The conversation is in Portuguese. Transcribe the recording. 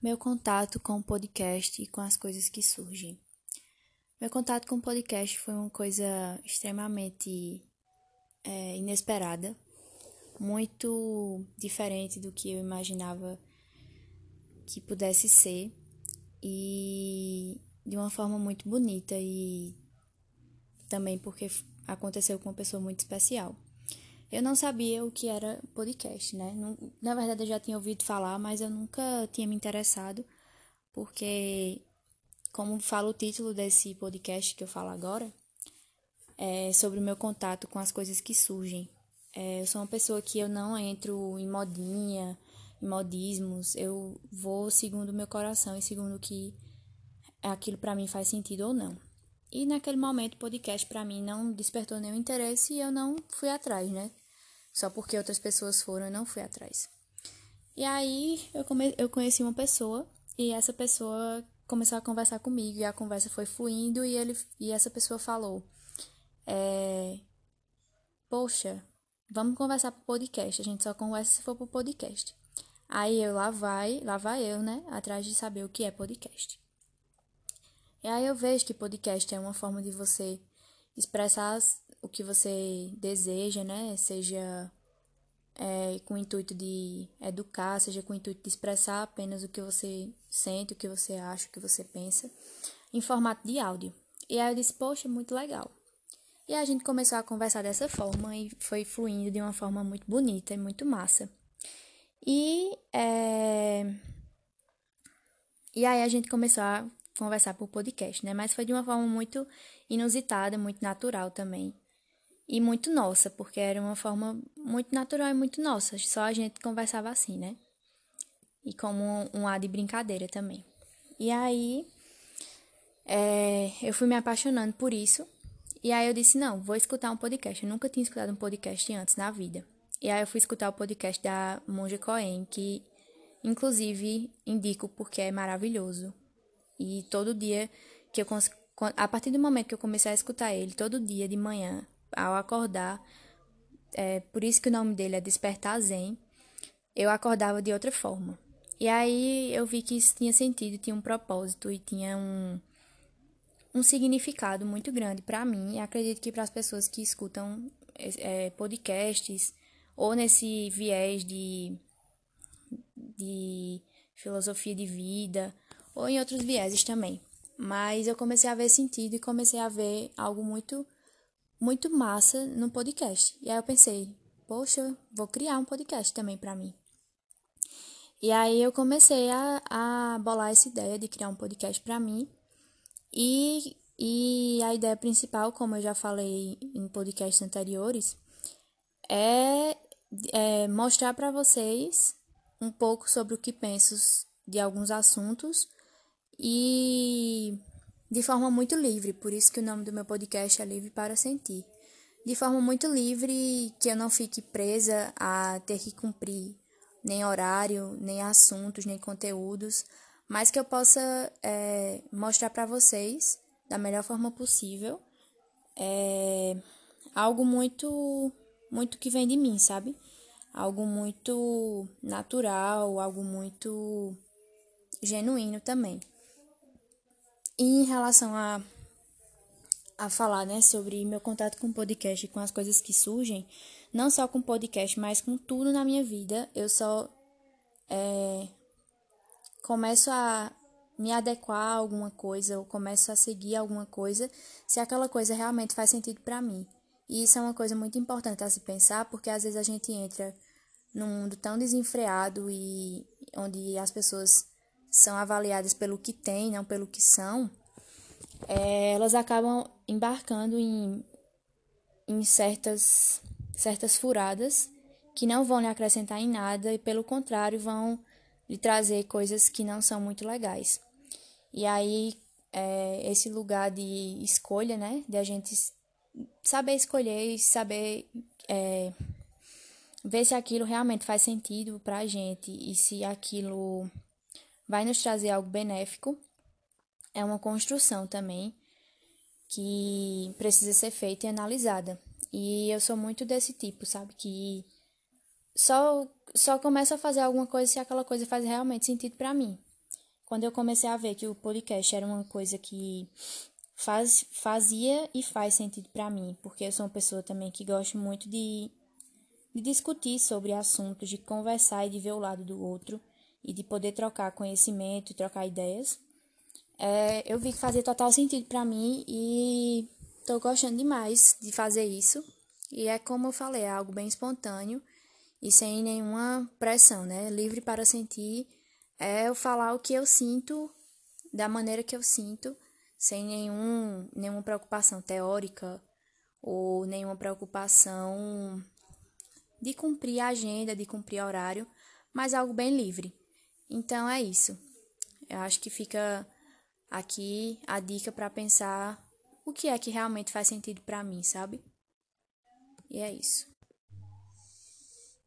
Meu contato com o podcast e com as coisas que surgem. Meu contato com o podcast foi uma coisa extremamente é, inesperada, muito diferente do que eu imaginava que pudesse ser e de uma forma muito bonita e também porque aconteceu com uma pessoa muito especial. Eu não sabia o que era podcast, né? Na verdade, eu já tinha ouvido falar, mas eu nunca tinha me interessado, porque, como fala o título desse podcast que eu falo agora, é sobre o meu contato com as coisas que surgem. É, eu sou uma pessoa que eu não entro em modinha, em modismos, eu vou segundo o meu coração e segundo o que aquilo para mim faz sentido ou não. E naquele momento o podcast para mim não despertou nenhum interesse e eu não fui atrás, né? Só porque outras pessoas foram, eu não fui atrás. E aí eu, come... eu conheci uma pessoa e essa pessoa começou a conversar comigo e a conversa foi fluindo e ele e essa pessoa falou: é... Poxa, vamos conversar pro podcast. A gente só conversa se for pro podcast. Aí eu lá vai, lá vai eu, né, atrás de saber o que é podcast. E aí eu vejo que podcast é uma forma de você expressar o que você deseja, né? Seja é, com o intuito de educar, seja com o intuito de expressar apenas o que você sente, o que você acha, o que você pensa, em formato de áudio. E aí eu disse, poxa, muito legal. E a gente começou a conversar dessa forma e foi fluindo de uma forma muito bonita e muito massa. E, é... e aí a gente começou a conversar por podcast, né? Mas foi de uma forma muito inusitada, muito natural também. E muito nossa, porque era uma forma muito natural e muito nossa. Só a gente conversava assim, né? E como um, ar de brincadeira também. E aí, é, eu fui me apaixonando por isso. E aí eu disse, não, vou escutar um podcast. Eu nunca tinha escutado um podcast antes na vida. E aí eu fui escutar o podcast da Monja Coen, que inclusive indico porque é maravilhoso. E todo dia que eu a partir do momento que eu comecei a escutar ele, todo dia de manhã, ao acordar, é por isso que o nome dele é Despertar Zen, eu acordava de outra forma. E aí eu vi que isso tinha sentido, tinha um propósito e tinha um, um significado muito grande para mim e acredito que para as pessoas que escutam é, podcasts ou nesse viés de, de filosofia de vida ou em outros vieses também. Mas eu comecei a ver sentido e comecei a ver algo muito muito massa no podcast. E aí eu pensei, poxa, vou criar um podcast também para mim. E aí eu comecei a, a bolar essa ideia de criar um podcast para mim. E, e a ideia principal, como eu já falei em podcasts anteriores, é, é mostrar para vocês um pouco sobre o que penso de alguns assuntos e de forma muito livre, por isso que o nome do meu podcast é Livre para Sentir. De forma muito livre, que eu não fique presa a ter que cumprir nem horário, nem assuntos, nem conteúdos, mas que eu possa é, mostrar para vocês da melhor forma possível é, algo muito, muito que vem de mim, sabe? Algo muito natural, algo muito genuíno também. Em relação a, a falar né, sobre meu contato com o podcast e com as coisas que surgem, não só com o podcast, mas com tudo na minha vida, eu só é, começo a me adequar a alguma coisa, ou começo a seguir alguma coisa, se aquela coisa realmente faz sentido para mim. E isso é uma coisa muito importante a se pensar, porque às vezes a gente entra num mundo tão desenfreado e onde as pessoas são avaliadas pelo que têm, não pelo que são, é, elas acabam embarcando em, em certas, certas furadas que não vão lhe acrescentar em nada e, pelo contrário, vão lhe trazer coisas que não são muito legais. E aí, é, esse lugar de escolha, né, de a gente saber escolher e saber é, ver se aquilo realmente faz sentido pra gente e se aquilo vai nos trazer algo benéfico. É uma construção também que precisa ser feita e analisada. E eu sou muito desse tipo, sabe? Que só, só começo a fazer alguma coisa se aquela coisa faz realmente sentido para mim. quando eu comecei a ver que o podcast era uma coisa que faz, fazia e faz sentido para mim, porque eu sou uma pessoa também que gosta muito de, de discutir sobre assuntos, de conversar e de ver o lado do outro e de poder trocar conhecimento, trocar ideias. É, eu vi que fazia total sentido para mim e tô gostando demais de fazer isso. E é como eu falei, é algo bem espontâneo e sem nenhuma pressão, né? Livre para sentir é eu falar o que eu sinto da maneira que eu sinto, sem nenhum, nenhuma preocupação teórica ou nenhuma preocupação de cumprir a agenda, de cumprir horário, mas algo bem livre. Então é isso. Eu acho que fica aqui a dica para pensar o que é que realmente faz sentido para mim, sabe? E é isso.